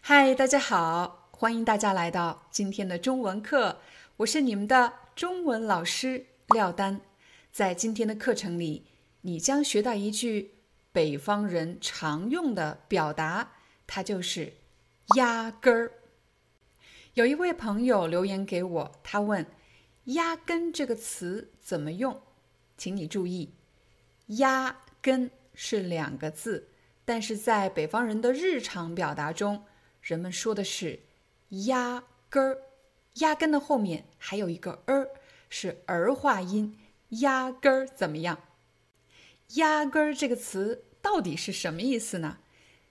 嗨，大家好，欢迎大家来到今天的中文课，我是你们的中文老师廖丹。在今天的课程里，你将学到一句北方人常用的表达，它就是“压根儿”。有一位朋友留言给我，他问：“压根这个词怎么用？”请你注意，“压根”是两个字，但是在北方人的日常表达中，人们说的是“压根儿”，压根的后面还有一个儿，是儿化音。压根儿怎么样？压根儿这个词到底是什么意思呢？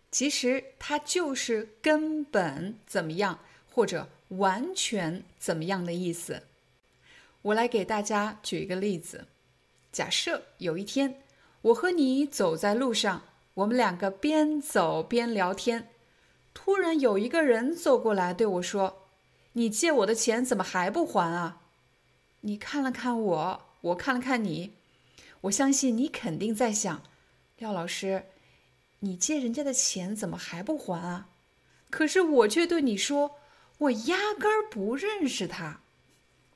其实它就是根本怎么样，或者完全怎么样的意思。我来给大家举一个例子：假设有一天，我和你走在路上，我们两个边走边聊天，突然有一个人走过来对我说：“你借我的钱怎么还不还啊？”你看了看我。我看了看你，我相信你肯定在想，廖老师，你借人家的钱怎么还不还啊？可是我却对你说，我压根儿不认识他，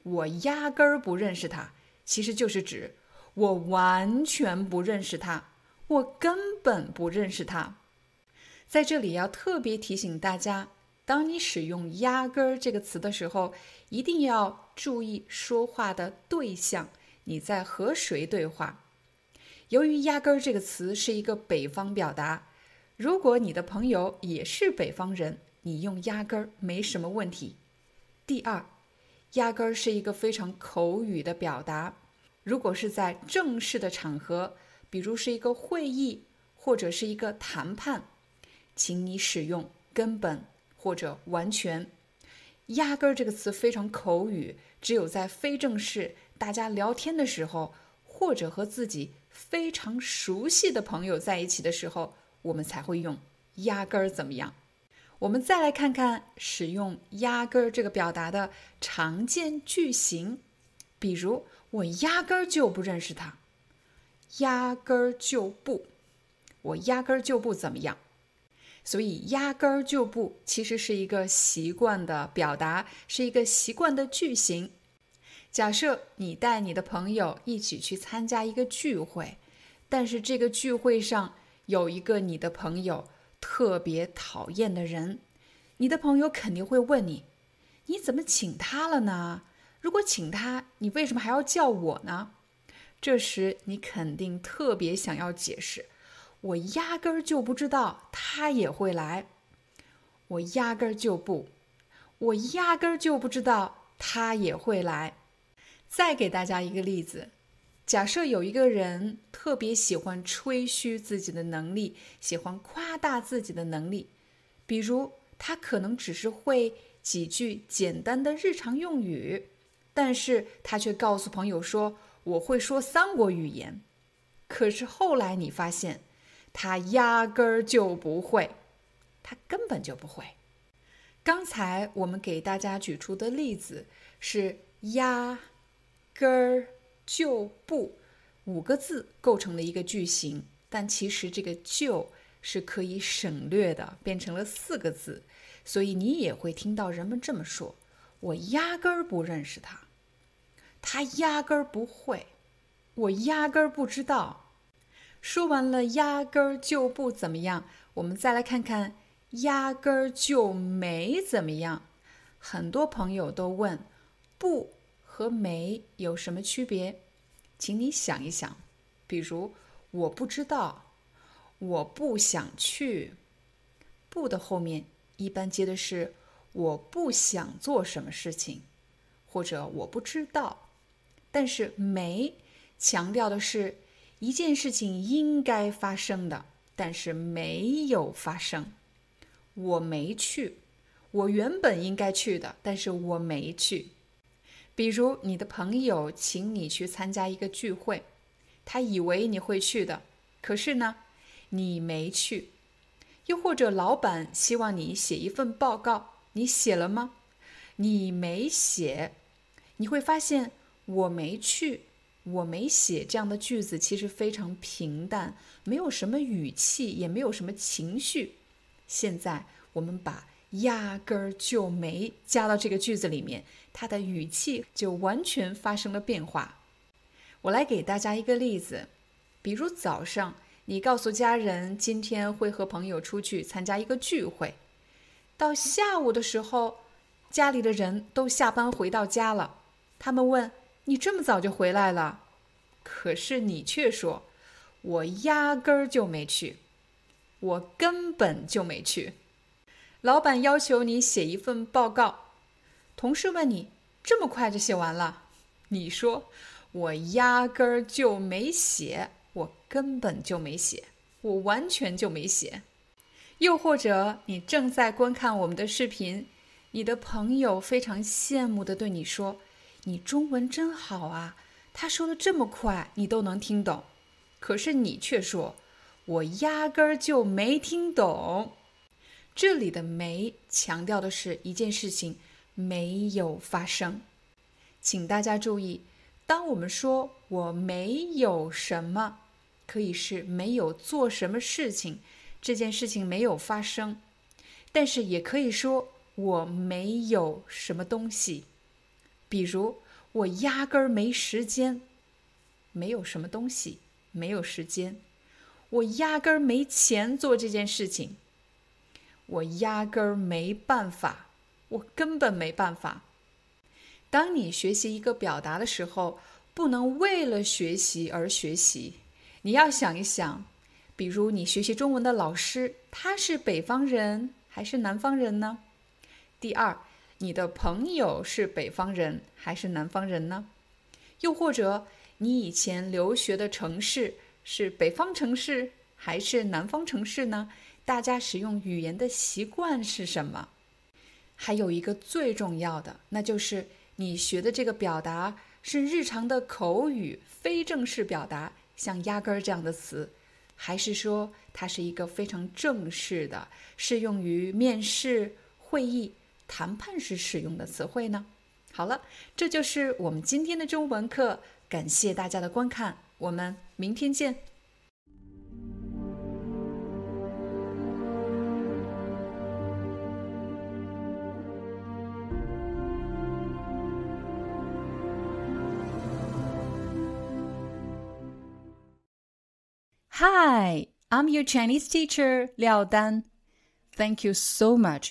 我压根儿不认识他，其实就是指我完全不认识他，我根本不认识他。在这里要特别提醒大家，当你使用“压根儿”这个词的时候，一定要注意说话的对象。你在和谁对话？由于“压根儿”这个词是一个北方表达，如果你的朋友也是北方人，你用“压根儿”没什么问题。第二，“压根儿”是一个非常口语的表达，如果是在正式的场合，比如是一个会议或者是一个谈判，请你使用“根本”或者“完全”。“压根儿”这个词非常口语，只有在非正式。大家聊天的时候，或者和自己非常熟悉的朋友在一起的时候，我们才会用“压根儿”怎么样？我们再来看看使用“压根儿”这个表达的常见句型，比如我压根儿就不认识他，压根儿就不，我压根儿就不怎么样。所以“压根儿就不”其实是一个习惯的表达，是一个习惯的句型。假设你带你的朋友一起去参加一个聚会，但是这个聚会上有一个你的朋友特别讨厌的人，你的朋友肯定会问你：你怎么请他了呢？如果请他，你为什么还要叫我呢？这时你肯定特别想要解释：我压根儿就不知道他也会来，我压根儿就不，我压根儿就不知道他也会来。再给大家一个例子，假设有一个人特别喜欢吹嘘自己的能力，喜欢夸大自己的能力，比如他可能只是会几句简单的日常用语，但是他却告诉朋友说我会说三国语言，可是后来你发现他压根儿就不会，他根本就不会。刚才我们给大家举出的例子是压。根儿就不五个字构成了一个句型，但其实这个就是可以省略的，变成了四个字。所以你也会听到人们这么说：“我压根儿不认识他，他压根儿不会，我压根儿不知道。”说完了，压根儿就不怎么样。我们再来看看，压根儿就没怎么样。很多朋友都问不。和没有什么区别？请你想一想。比如，我不知道，我不想去。不的后面一般接的是我不想做什么事情，或者我不知道。但是没强调的是一件事情应该发生的，但是没有发生。我没去，我原本应该去的，但是我没去。比如你的朋友请你去参加一个聚会，他以为你会去的，可是呢，你没去。又或者老板希望你写一份报告，你写了吗？你没写。你会发现我没去，我没写这样的句子其实非常平淡，没有什么语气，也没有什么情绪。现在我们把压根儿就没加到这个句子里面。他的语气就完全发生了变化。我来给大家一个例子，比如早上你告诉家人今天会和朋友出去参加一个聚会，到下午的时候，家里的人都下班回到家了，他们问你这么早就回来了，可是你却说，我压根儿就没去，我根本就没去。老板要求你写一份报告。同事问你这么快就写完了，你说我压根儿就没写，我根本就没写，我完全就没写。又或者你正在观看我们的视频，你的朋友非常羡慕的对你说：“你中文真好啊！”他说的这么快，你都能听懂，可是你却说：“我压根儿就没听懂。”这里的“没”强调的是一件事情。没有发生，请大家注意，当我们说我没有什么，可以是没有做什么事情，这件事情没有发生；但是也可以说我没有什么东西，比如我压根儿没时间，没有什么东西，没有时间；我压根儿没钱做这件事情，我压根儿没办法。我根本没办法。当你学习一个表达的时候，不能为了学习而学习。你要想一想，比如你学习中文的老师，他是北方人还是南方人呢？第二，你的朋友是北方人还是南方人呢？又或者你以前留学的城市是北方城市还是南方城市呢？大家使用语言的习惯是什么？还有一个最重要的，那就是你学的这个表达是日常的口语、非正式表达，像“压根儿”这样的词，还是说它是一个非常正式的、适用于面试、会议、谈判时使用的词汇呢？好了，这就是我们今天的中文课，感谢大家的观看，我们明天见。Hi, I'm your Chinese teacher, Liao Dan. Thank you so much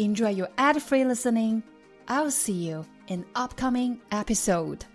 Enjoy your ad free listening. I'll see you in upcoming episode.